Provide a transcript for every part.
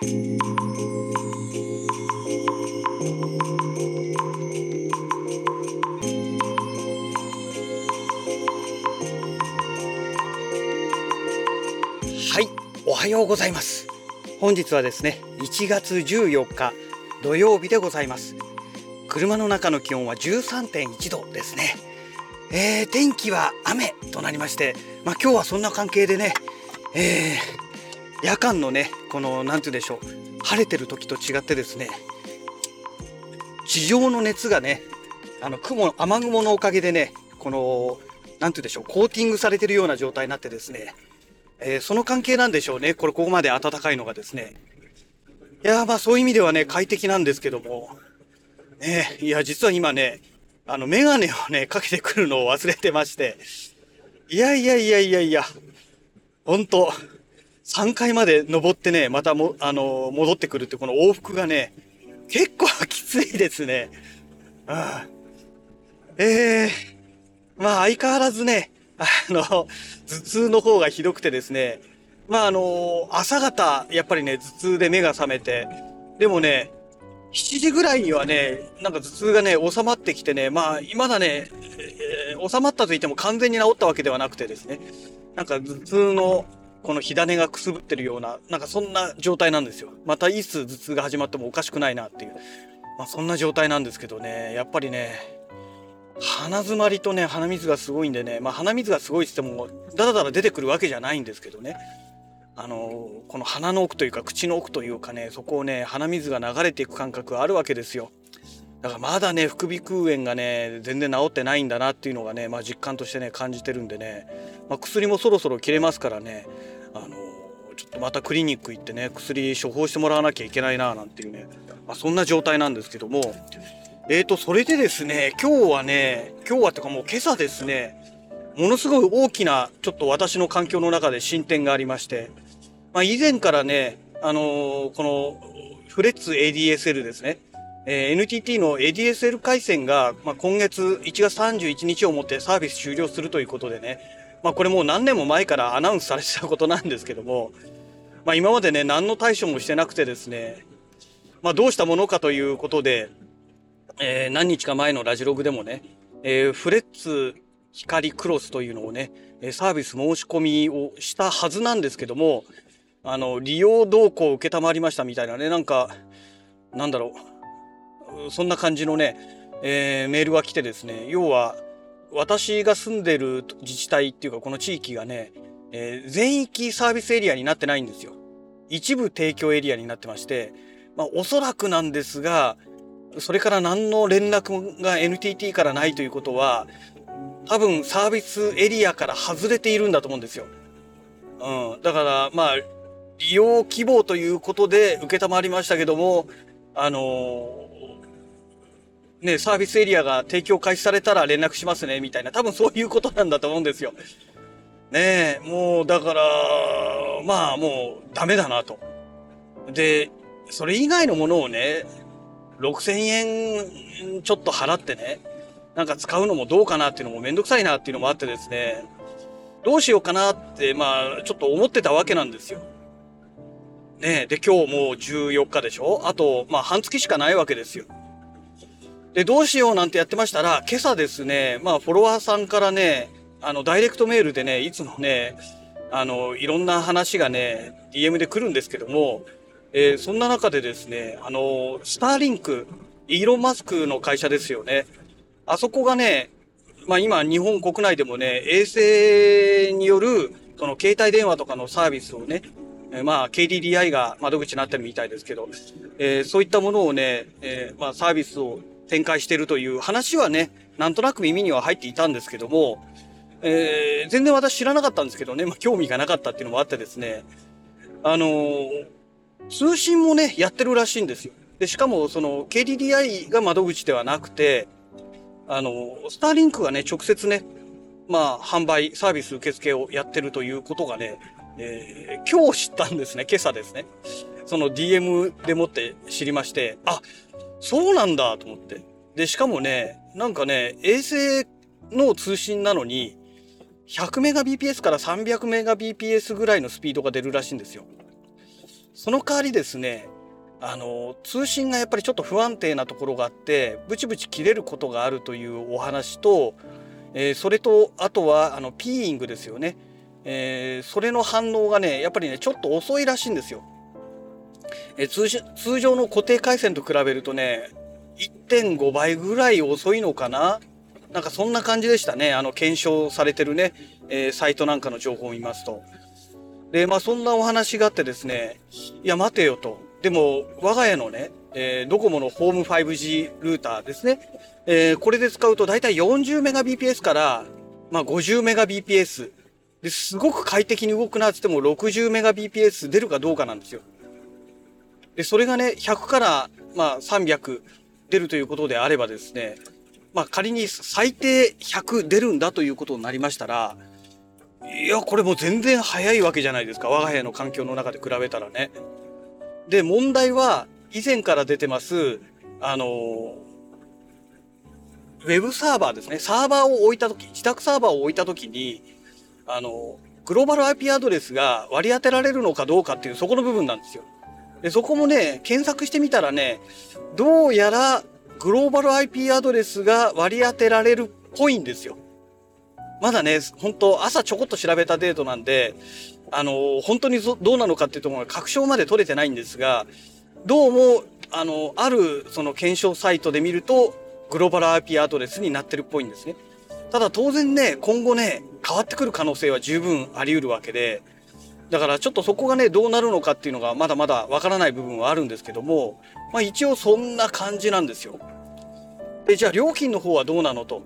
はいおはようございます。本日はですね1月14日土曜日でございます。車の中の気温は13.1度ですね。えー、天気は雨となりましてまあ今日はそんな関係でねえー、夜間のねこの何て言うんでしょう晴れてる時と違ってですね地上の熱がねあの雲雨雲のおかげでねこの何て言うんでしょうコーティングされてるような状態になってですねえー、その関係なんでしょうね。これ、ここまで暖かいのがですね。いやまあそういう意味ではね、快適なんですけども。ねいや、実は今ね、あの、メガネをね、かけてくるのを忘れてまして。いやいやいやいやいや、ほんと、3階まで登ってね、またも、あの、戻ってくるってこの往復がね、結構きついですね。ああ。ええー、まあ相変わらずね、あの、頭痛の方がひどくてですね、まああの、朝方、やっぱりね、頭痛で目が覚めて、でもね、7時ぐらいにはね、なんか頭痛がね、収まってきてね、まあ、まだね、えー、収まったと言っても完全に治ったわけではなくてですね、なんか頭痛のこの火種がくすぶってるような、なんかそんな状態なんですよ。またいつ頭痛が始まってもおかしくないなっていう、まあそんな状態なんですけどね、やっぱりね、鼻づまりとね鼻水がすごいんでね、まあ、鼻水がすごいっつってもだらだら出てくるわけじゃないんですけどね。あのこの鼻の奥というか口の奥というかねそこをね鼻水が流れていく感覚があるわけですよ。だからまだね副鼻腔炎がね全然治ってないんだなっていうのがね、まあ、実感としてね感じてるんでね、まあ、薬もそろそろ切れますからねあのちょっとまたクリニック行ってね薬処方してもらわなきゃいけないななんていうね、まあ、そんな状態なんですけどもえーと、それでですね、今日はね、今日はっていうかもう今朝ですね、ものすごい大きな、ちょっと私の環境の中で進展がありまして、まあ、以前からね、あのー、この、フレッツ ADSL ですね、えー、NTT の ADSL 回線が、まあ、今月1月31日をもってサービス終了するということでね、まあ、これもう何年も前からアナウンスされてたことなんですけども、まあ、今までね、何の対処もしてなくてですね、まあ、どうしたものかということで、えー、何日か前のラジログでもね、えー、フレッツ光クロスというのをね、サービス申し込みをしたはずなんですけども、あの、利用動向を受けたまりましたみたいなね、なんか、なんだろう、そんな感じのね、えー、メールが来てですね、要は、私が住んでる自治体っていうかこの地域がね、えー、全域サービスエリアになってないんですよ。一部提供エリアになってまして、まあおそらくなんですが、それから何の連絡が NTT からないということは、多分サービスエリアから外れているんだと思うんですよ。うん。だから、まあ、利用希望ということで受けたまりましたけども、あの、ね、サービスエリアが提供開始されたら連絡しますね、みたいな、多分そういうことなんだと思うんですよ。ねえ、もう、だから、まあ、もう、ダメだなと。で、それ以外のものをね、6000円ちょっと払ってね、なんか使うのもどうかなっていうのもめんどくさいなっていうのもあってですね、どうしようかなって、まあ、ちょっと思ってたわけなんですよ。ねえで、今日もう14日でしょ？あと、まあ、半月しかないわけですよ。で、どうしようなんてやってましたら、今朝ですね、まあ、フォロワーさんからね、あの、ダイレクトメールでね、いつもね、あの、いろんな話がね、DM で来るんですけども、えー、そんな中でですね、あの、スターリンク、イーロン・マスクの会社ですよね。あそこがね、まあ今日本国内でもね、衛星による、その携帯電話とかのサービスをね、えー、まあ KDDI が窓口になってるみたいですけど、えー、そういったものをね、えー、まあサービスを展開してるという話はね、なんとなく耳には入っていたんですけども、えー、全然私知らなかったんですけどね、まあ興味がなかったっていうのもあってですね、あのー、通信もね、やってるらしいんですよ。で、しかも、その、KDDI が窓口ではなくて、あの、スターリンクがね、直接ね、まあ、販売、サービス受付をやってるということがね、えー、今日知ったんですね、今朝ですね。その DM でもって知りまして、あ、そうなんだと思って。で、しかもね、なんかね、衛星の通信なのに、100メガ BPS から300メガ BPS ぐらいのスピードが出るらしいんですよ。その代わりですねあの通信がやっぱりちょっと不安定なところがあってブチブチ切れることがあるというお話と、えー、それとあとはあのピーイングですよね、えー、それの反応がねやっぱりねちょっと遅いらしいんですよ。え、通通常の固定回線と比べるとね1.5倍ぐらい遅いのかな？なんかそんな感じでしたねあの検証されてるね、えサイトなんかの情報を見ますと。でまあそんなお話があってですねいや待てよとでも、我が家のね、えー、ドコモのホーム 5G ルーターですね。えー、これで使うと大体40メガ BPS から、まあ、50メガ BPS。ですごく快適に動くなって言っても60メガ BPS 出るかどうかなんですよ。で、それがね、100から、まあ、300出るということであればですね、まあ、仮に最低100出るんだということになりましたら、いや、これもう全然早いわけじゃないですか。我が家の環境の中で比べたらね。で、問題は、以前から出てます、あの、ウェブサーバーですね。サーバーを置いたとき、自宅サーバーを置いたときに、あの、グローバル IP アドレスが割り当てられるのかどうかっていう、そこの部分なんですよ。で、そこもね、検索してみたらね、どうやらグローバル IP アドレスが割り当てられるっぽいんですよ。まだね、本当朝ちょこっと調べたデートなんで、あの、本当にどうなのかっていうところが確証まで取れてないんですが、どうも、あの、あるその検証サイトで見ると、グローバル IP アドレスになってるっぽいんですね。ただ当然ね、今後ね、変わってくる可能性は十分あり得るわけで、だからちょっとそこがね、どうなるのかっていうのがまだまだわからない部分はあるんですけども、まあ一応そんな感じなんですよ。で、じゃあ料金の方はどうなのと。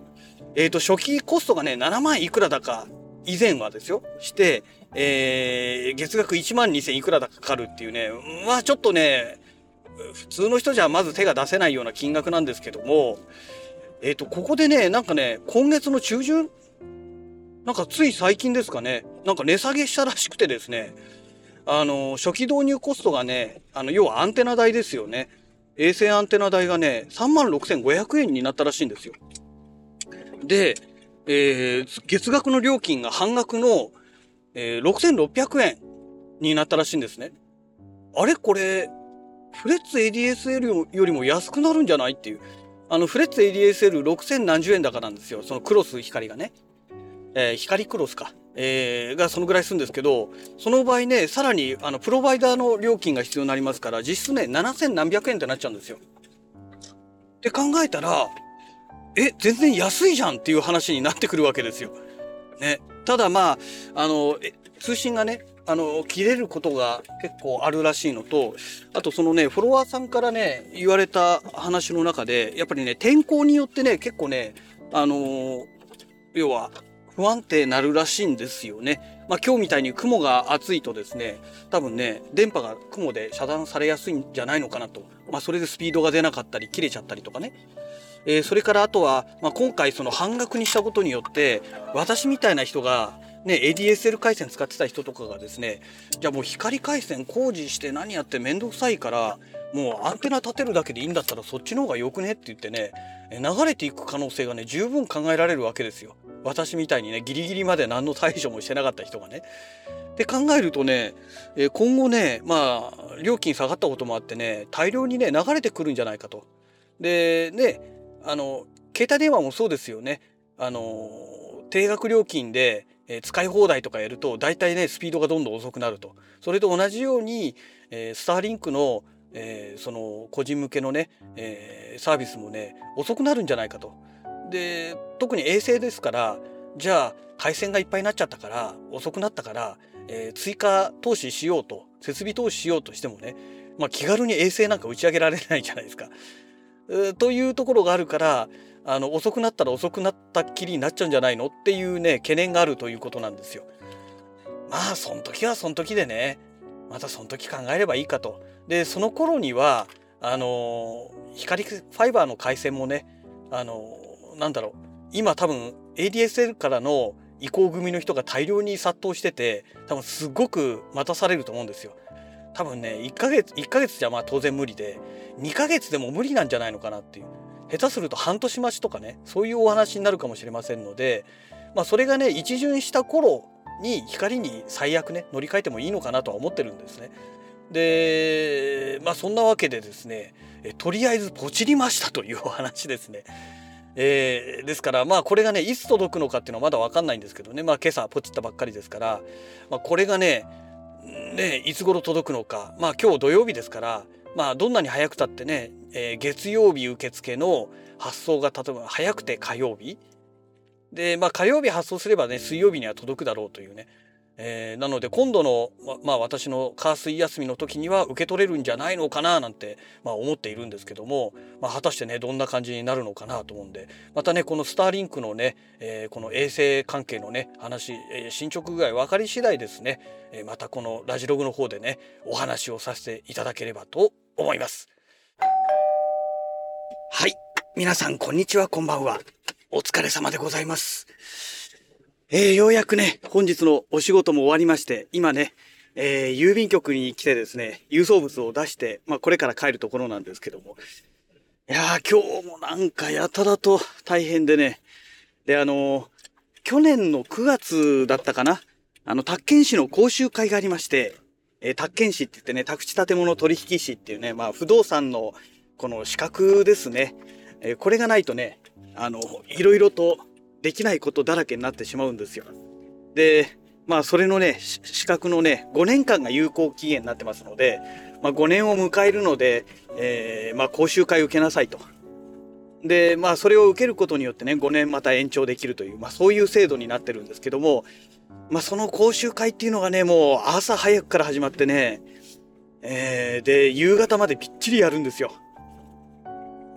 えっ、ー、と、初期コストがね、7万いくらだか、以前はですよ、して、えー、月額1万2000いくらだかかるっていうね、まあちょっとね、普通の人じゃまず手が出せないような金額なんですけども、えっ、ー、と、ここでね、なんかね、今月の中旬なんかつい最近ですかね、なんか値下げしたらしくてですね、あの、初期導入コストがね、あの、要はアンテナ代ですよね。衛星アンテナ代がね、36,500円になったらしいんですよ。で、えー、月額の料金が半額の、えー、6600円になったらしいんですね。あれ？これ、フレッツ ADSL よりも安くなるんじゃない？っていう。あの、フレッツ ADSL6000 何十円だかなんですよ。そのクロス光がね。えー、光クロスか。えー、がそのぐらいするんですけど、その場合ね、さらに、あの、プロバイダーの料金が必要になりますから、実質ね、7000何百円ってなっちゃうんですよ。って考えたら、え、全然安いじゃんっていう話になってくるわけですよ。ね。ただまあ、あの、通信がね、あの、切れることが結構あるらしいのと、あとそのね、フォロワーさんからね、言われた話の中で、やっぱりね、天候によってね、結構ね、あの要は、不安定なるらしいんですよね。まあ今日みたいに雲が厚いとですね、多分ね、電波が雲で遮断されやすいんじゃないのかなと。まあそれでスピードが出なかったり、切れちゃったりとかね。えー、それからあとは、まあ、今回その半額にしたことによって私みたいな人がね、ADSL 回線使ってた人とかがですねじゃあもう光回線工事して何やって面倒くさいからもうアンテナ立てるだけでいいんだったらそっちの方がよくねって言ってね流れていく可能性がね十分考えられるわけですよ私みたいにねギリギリまで何の対処もしてなかった人がね。で考えるとね今後ねまあ料金下がったこともあってね大量にね流れてくるんじゃないかと。でねあの携帯電話もそうですよね。あの定額料金で使い放題とかやると大体ねスピードがどんどん遅くなると。それと同じように、えー、スターリンクの、えー、その個人向けのね、えー、サービスもね遅くなるんじゃないかと。で特に衛星ですからじゃあ回線がいっぱいになっちゃったから遅くなったから、えー、追加投資しようと設備投資しようとしてもね、まあ、気軽に衛星なんか打ち上げられないじゃないですか。というところがあるからあの遅くなったら遅くなったっきりになっちゃうんじゃないのっていうね懸念があるということなんですよ。まあその時はその時でねまたその時考えればいいかと。でその頃にはあの光ファイバーの回線もねあのなんだろう今多分 ADSL からの移行組の人が大量に殺到してて多分すごく待たされると思うんですよ。多分ね1ヶ月1ヶ月じゃまあ当然無理で2ヶ月でも無理なんじゃないのかなっていう下手すると半年待ちとかねそういうお話になるかもしれませんのでまあそれがね一巡した頃に光に最悪ね乗り換えてもいいのかなとは思ってるんですね。でまあそんなわけでですねとりあえずポチりましたというお話ですね。えー、ですからまあこれがねいつ届くのかっていうのはまだ分かんないんですけどねまあ今朝ポチったばっかりですから、まあ、これがねねいつ頃届くのかまあ今日土曜日ですからまあどんなに早くたってね、えー、月曜日受付の発送が例えば早くて火曜日。でまあ火曜日発送すればね水曜日には届くだろうというね。えー、なので今度の、まあ、私の火水休みの時には受け取れるんじゃないのかななんて、まあ、思っているんですけども、まあ、果たしてねどんな感じになるのかなと思うんで。またねこのスターリンクのね、えー、この衛星関係のね話、えー、進捗具合分かり次第ですね、えまたこのラジログの方でねお話をさせていただければと思います。はい。皆さんこんにちは。こんばんは。お疲れ様でございます。えー、ようやくね、本日のお仕事も終わりまして、今ね、えー、郵便局に来てですね、郵送物を出して、まあこれから帰るところなんですけども、いやー今日もなんかやたらと大変でね、で、あのー、去年の9月だったかな、あの、宅建士の講習会がありまして、え、宅建士って言ってね、宅地建物取引士っていうね、まあ不動産のこの資格ですね、え、これがないとね、あの、いろいろとできないことだらけになってしまうんですよ。で、まあそれのね、資格のね、5年間が有効期限になってますので、まあ5年を迎えるので、えー、まあ講習会受けなさいと。で、まあそれを受けることによってね、5年また延長できるという、まあそういう制度になってるんですけども、まあその講習会っていうのがね、もう朝早くから始まってね、えー、で、夕方までぴっちりやるんですよ。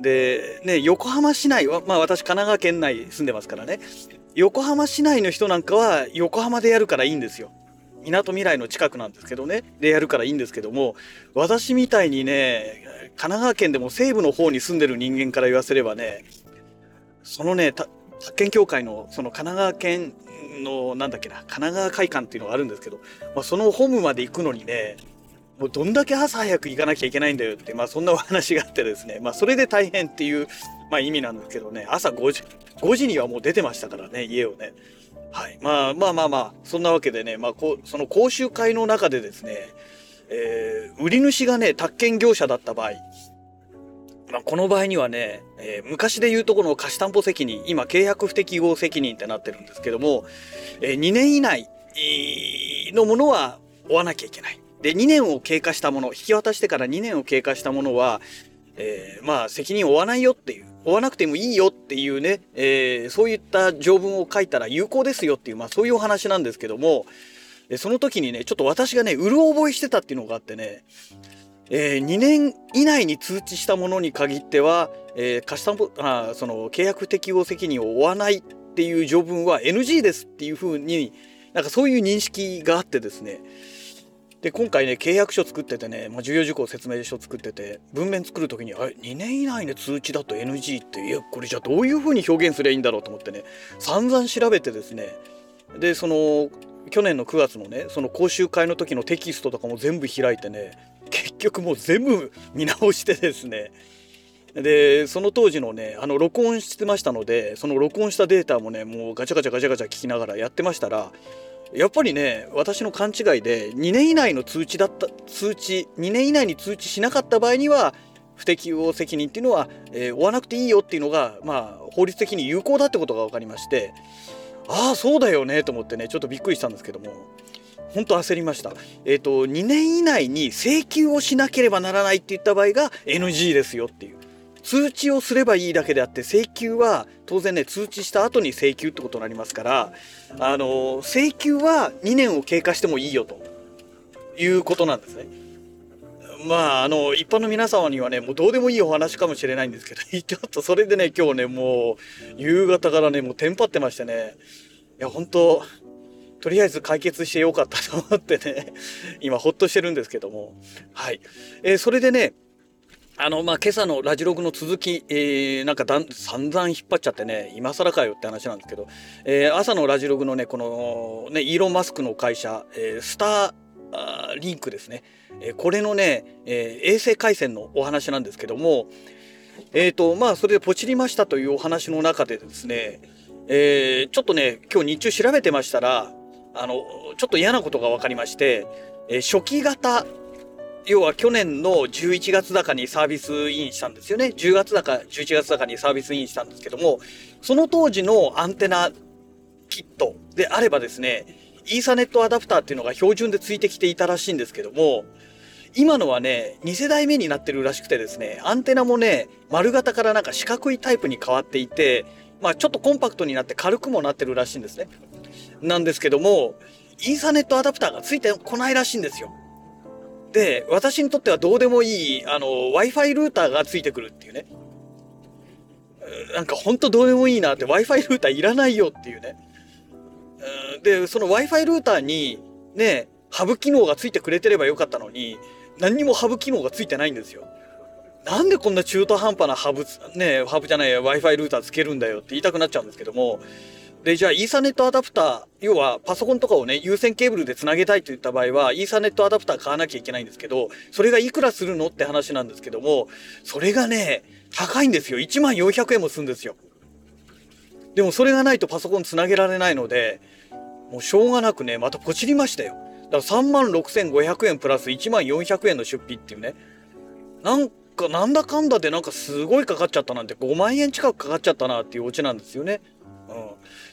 で、ね、横浜市内は、まあ私神奈川県内住んでますからね、横浜市内の人なんかは横浜でやるからいいんですよ。港未来の近くなんですけどね、でやるからいいんですけども、私みたいにね、神奈川県でも西部の方に住んでる人間から言わせればね、そのね、宅建協会のその神奈川県のなんだっけな、神奈川会館っていうのがあるんですけど、まあ、そのホームまで行くのにね、もうどんだけ朝早く行かなきゃいけないんだよって、まあそんなお話があってですね、まあそれで大変っていう、まあ意味なんですけどね、朝5時、5時にはもう出てましたからね、家をね。はい。まあまあまあまあ、そんなわけでね、まあこ、その講習会の中でですね、えー、売り主がね、宅建業者だった場合、まあ、この場合にはね、えー、昔で言うとこの貸し担保責任、今契約不適合責任ってなってるんですけども、えー、2年以内のものは追わなきゃいけない。で、2年を経過したもの、引き渡してから2年を経過したものは、えー、まあ、責任を負わないよっていう、負わなくてもいいよっていうね、えー、そういった条文を書いたら有効ですよっていう、まあ、そういうお話なんですけども、その時にね、ちょっと私がね、うる覚えしてたっていうのがあってね、えー、2年以内に通知したものに限っては、えー、貸担保あその契約適合責任を負わないっていう条文は NG ですっていうふうになんかそういう認識があってですね。で今回ね契約書作っててね、まあ、重要事項説明書作ってて文面作る時にあれ2年以内で通知だと NG っていやこれじゃあどういう風に表現すればいいんだろうと思ってね散々調べてですね。でその去年の9月のねその講習会の時のテキストとかも全部開いてね結局もう全部見直してですね。でその当時のねあの録音してましたのでその録音したデータもねもうガチャガチャガチャガチャ聞きながらやってましたらやっぱりね私の勘違いで2年以内の通知だった通知2年以内に通知しなかった場合には不適合責任っていうのは、えー、負わなくていいよっていうのがまあ法律的に有効だってことが分かりましてああそうだよねと思ってねちょっとびっくりしたんですけども。本当焦りました。えっ、ー、と2年以内に請求をしなければならないって言った場合が NG ですよっていう。通知をすればいいだけであって請求は当然ね通知した後に請求ってことになりますからあの請求は2年を経過してもいいよということなんですね。まああの一般の皆様にはねもうどうでもいいお話かもしれないんですけど ちょっとそれでね今日ねもう夕方からねもうテンパってましてねいや本当とりあえず解決してよかったと思ってね 今ほっとしてるんですけども。はい、えー、それでねあの、まあ、今朝のラジログの続き、えー、なんかだん散々引っ張っちゃってね、今更かよって話なんですけど、えー、朝のラジログのね、この、ね、イーロン・マスクの会社、えー、スターリンクですね、えー、これのね、えー、衛星回線のお話なんですけども、えっ、ー、と、まあ、それでポチりましたというお話の中でですね、えー、ちょっとね、今日日中調べてましたら、あの、ちょっと嫌なことが分かりまして、え、初期型要は去年の11月高にサービスインしたんですよね。10月高、11月高にサービスインしたんですけども、その当時のアンテナキットであればですね、イーサネットアダプターっていうのが標準でついてきていたらしいんですけども、今のはね、2世代目になってるらしくてですね、アンテナもね、丸型からなんか四角いタイプに変わっていて、まあちょっとコンパクトになって軽くもなってるらしいんですね。なんですけども、イーサネットアダプターがついてこないらしいんですよ。で、私にとってはどうでもいい、あの、Wi-Fi ルーターがついてくるっていうね。なんかほんとどうでもいいなって Wi-Fi ルーターいらないよっていうね。で、その Wi-Fi ルーターにね、ハブ機能がついてくれてればよかったのに、何にもハブ機能がついてないんですよ。なんでこんな中途半端なハブ、ね、ハブじゃない Wi-Fi ルーターつけるんだよって言いたくなっちゃうんですけども、で、じゃあ、イーサネットアダプター、要はパソコンとかをね、有線ケーブルで繋げたいといった場合は、イーサネットアダプター買わなきゃいけないんですけど、それがいくらするのって話なんですけども、それがね、高いんですよ。1万400円もするんですよ。でもそれがないとパソコン繋げられないので、もうしょうがなくね、またポチりましたよ。だから3万6500円プラス1万400円の出費っていうね。なんか、なんだかんだでなんかすごいかかっちゃったなんて5万円近くかかっちゃったなっていうオチなんですよね。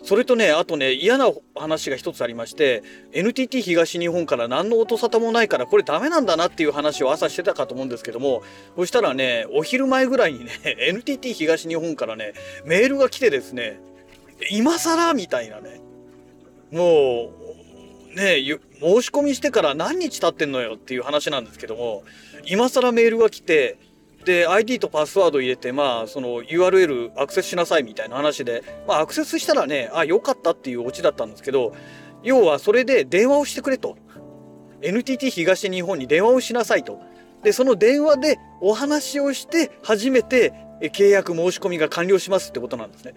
それとねあとね嫌な話が一つありまして NTT 東日本から何の音沙汰もないからこれダメなんだなっていう話を朝してたかと思うんですけどもそしたらねお昼前ぐらいにね NTT 東日本からねメールが来てですね今更みたいなねもうね申し込みしてから何日経ってんのよっていう話なんですけども今更メールが来てで ID とパスワード入れてまあその URL アクセスしなさいみたいな話でまあアクセスしたらねあ良かったっていうオチだったんですけど要はそれで電話をしてくれと。NTT 東日本に電話をしなさいと。でその電話でお話をして初めて契約申し込みが完了しますってことなんですね。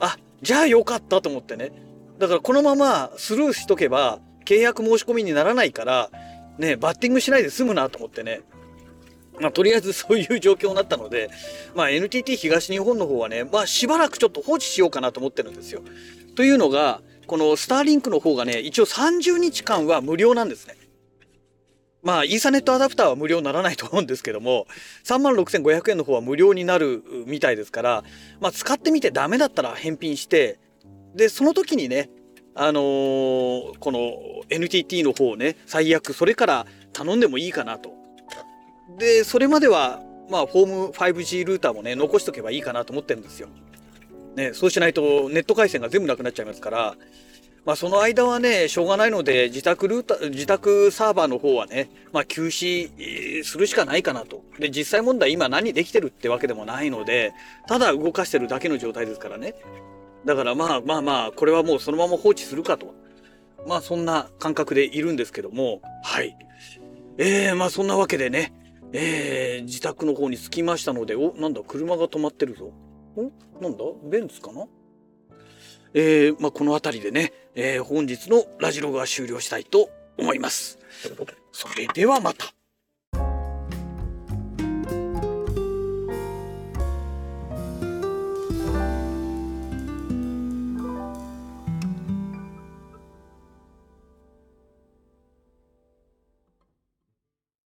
あじゃあ良かったと思ってね。だからこのままスルーしとけば契約申し込みにならないからねバッティングしないで済むなと思ってね。まあ、とりあえずそういう状況になったので、まあ、NTT 東日本の方はね、まあ、しばらくちょっと放置しようかなと思ってるんですよ。というのが、このスターリンクの方がね、一応30日間は無料なんですね。まあ、イーサネットアダプターは無料にならないと思うんですけども、36,500円の方は無料になるみたいですから、まあ、使ってみてダメだったら返品して、で、その時にね、あのー、この NTT の方をね、最悪それから頼んでもいいかなと。で、それまでは、まあ、フォーム 5G ルーターもね、残しとけばいいかなと思ってるんですよ。ね、そうしないとネット回線が全部なくなっちゃいますから、まあ、その間はね、しょうがないので、自宅ルーター、自宅サーバーの方はね、まあ、休止するしかないかなと。で、実際問題今何できてるってわけでもないので、ただ動かしてるだけの状態ですからね。だからまあまあまあ、これはもうそのまま放置するかと。まあそんな感覚でいるんですけども、はい。えー、まあそんなわけでね、えー、自宅の方に着きましたので、お、なんだ、車が止まってるぞ。おなんだベンツかな？えー、まあ、この辺りでね、えー、本日のラジログは終了したいと思います。それではまた。